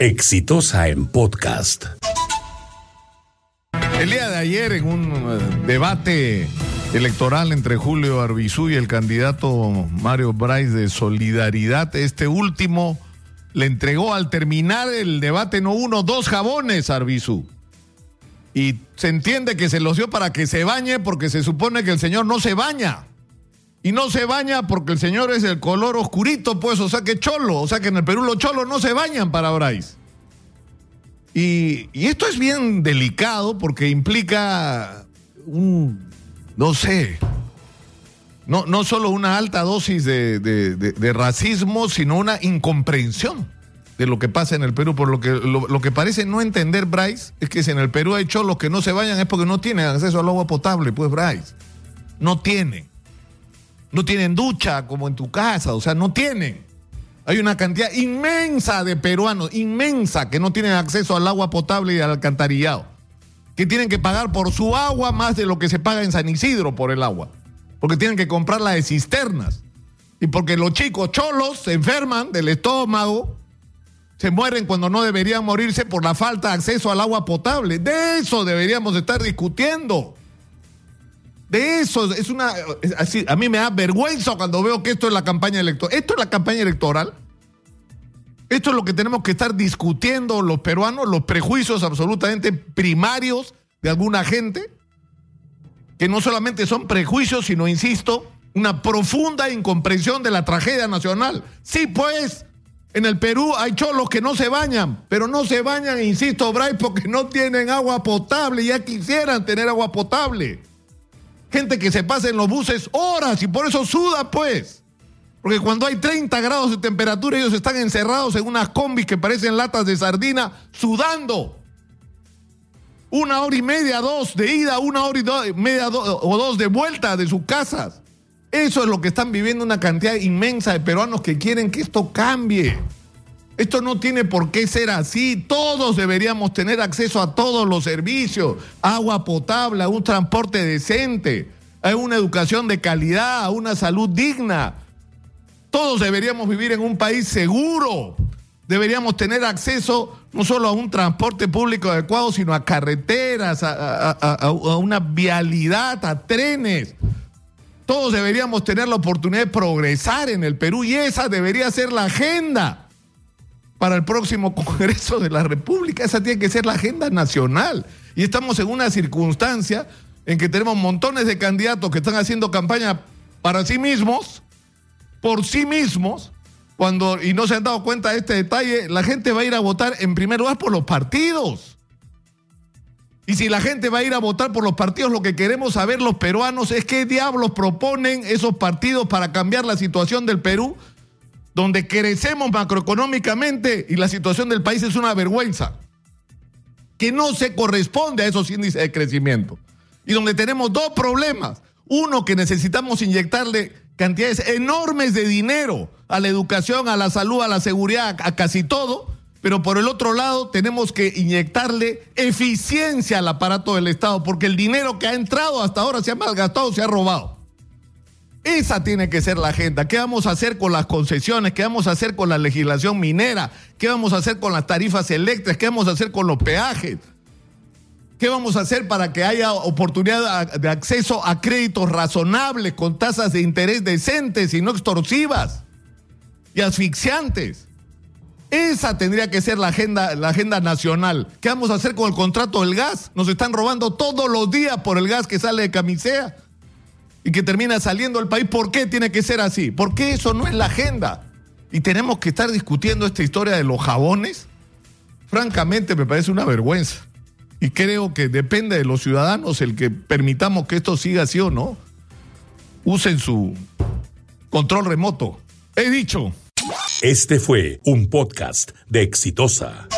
Exitosa en podcast. El día de ayer, en un eh, debate electoral entre Julio Arbizú y el candidato Mario Bryce de Solidaridad, este último le entregó al terminar el debate no uno, dos jabones a Arbizú. Y se entiende que se los dio para que se bañe porque se supone que el señor no se baña. Y no se baña porque el señor es el color oscurito, pues, o sea que cholo. O sea que en el Perú los cholos no se bañan para Bryce. Y, esto es bien delicado porque implica un, no sé, no, no solo una alta dosis de, racismo, sino una incomprensión de lo que pasa en el Perú. Por lo que, lo, que parece no entender Bryce es que si en el Perú hay cholos que no se bañan es porque no tienen acceso al agua potable, pues Bryce. No tienen. No tienen ducha como en tu casa, o sea, no tienen. Hay una cantidad inmensa de peruanos, inmensa, que no tienen acceso al agua potable y al alcantarillado. Que tienen que pagar por su agua más de lo que se paga en San Isidro por el agua. Porque tienen que comprarla de cisternas. Y porque los chicos cholos se enferman del estómago, se mueren cuando no deberían morirse por la falta de acceso al agua potable. De eso deberíamos estar discutiendo. De eso es una así, a mí me da vergüenza cuando veo que esto es la campaña electoral. Esto es la campaña electoral. Esto es lo que tenemos que estar discutiendo los peruanos, los prejuicios absolutamente primarios de alguna gente, que no solamente son prejuicios, sino, insisto, una profunda incomprensión de la tragedia nacional. Sí, pues, en el Perú hay cholos que no se bañan, pero no se bañan, insisto, Bray, porque no tienen agua potable, ya quisieran tener agua potable. Gente que se pasa en los buses horas y por eso suda, pues. Porque cuando hay 30 grados de temperatura, ellos están encerrados en unas combis que parecen latas de sardina, sudando. Una hora y media, dos de ida, una hora y media o dos de vuelta de sus casas. Eso es lo que están viviendo una cantidad inmensa de peruanos que quieren que esto cambie. Esto no tiene por qué ser así. Todos deberíamos tener acceso a todos los servicios, agua potable, a un transporte decente, a una educación de calidad, a una salud digna. Todos deberíamos vivir en un país seguro. Deberíamos tener acceso no solo a un transporte público adecuado, sino a carreteras, a, a- una vialidad, a trenes. Todos deberíamos tener la oportunidad de progresar en el Perú y esa debería ser la agenda para el próximo Congreso de la República. Esa tiene que ser la agenda nacional. Y estamos en una circunstancia en que tenemos montones de candidatos que están haciendo campaña para sí mismos, por sí mismos, cuando, y no se han dado cuenta de este detalle, la gente va a ir a votar en primer lugar por los partidos. Y si la gente va a ir a votar por los partidos, lo que queremos saber los peruanos es qué diablos proponen esos partidos para cambiar la situación del Perú, donde crecemos macroeconómicamente y la situación del país es una vergüenza, que no se corresponde a esos índices de crecimiento. Y donde tenemos dos problemas. Uno, que necesitamos inyectarle cantidades enormes de dinero a la educación, a la salud, a la seguridad, a casi todo. Pero por el otro lado, tenemos que inyectarle eficiencia al aparato del Estado, porque el dinero que ha entrado hasta ahora se ha malgastado, se ha robado. Esa tiene que ser la agenda. ¿Qué vamos a hacer con las concesiones? ¿Qué vamos a hacer con la legislación minera? ¿Qué vamos a hacer con las tarifas eléctricas? ¿Qué vamos a hacer con los peajes? ¿Qué vamos a hacer para que haya oportunidad de acceso a créditos razonables con tasas de interés decentes y no extorsivas y asfixiantes? Esa tendría que ser la agenda, la agenda nacional. ¿Qué vamos a hacer con el contrato del gas? Nos están robando todos los días por el gas que sale de camisea y que termina saliendo del país. ¿Por qué tiene que ser así? ¿Por qué eso no es la agenda? Y tenemos que estar discutiendo esta historia de los jabones. Francamente me parece una vergüenza. Y creo que depende de los ciudadanos el que permitamos que esto siga así o no. Usen su control remoto. He dicho. Este fue un podcast de Exitosa.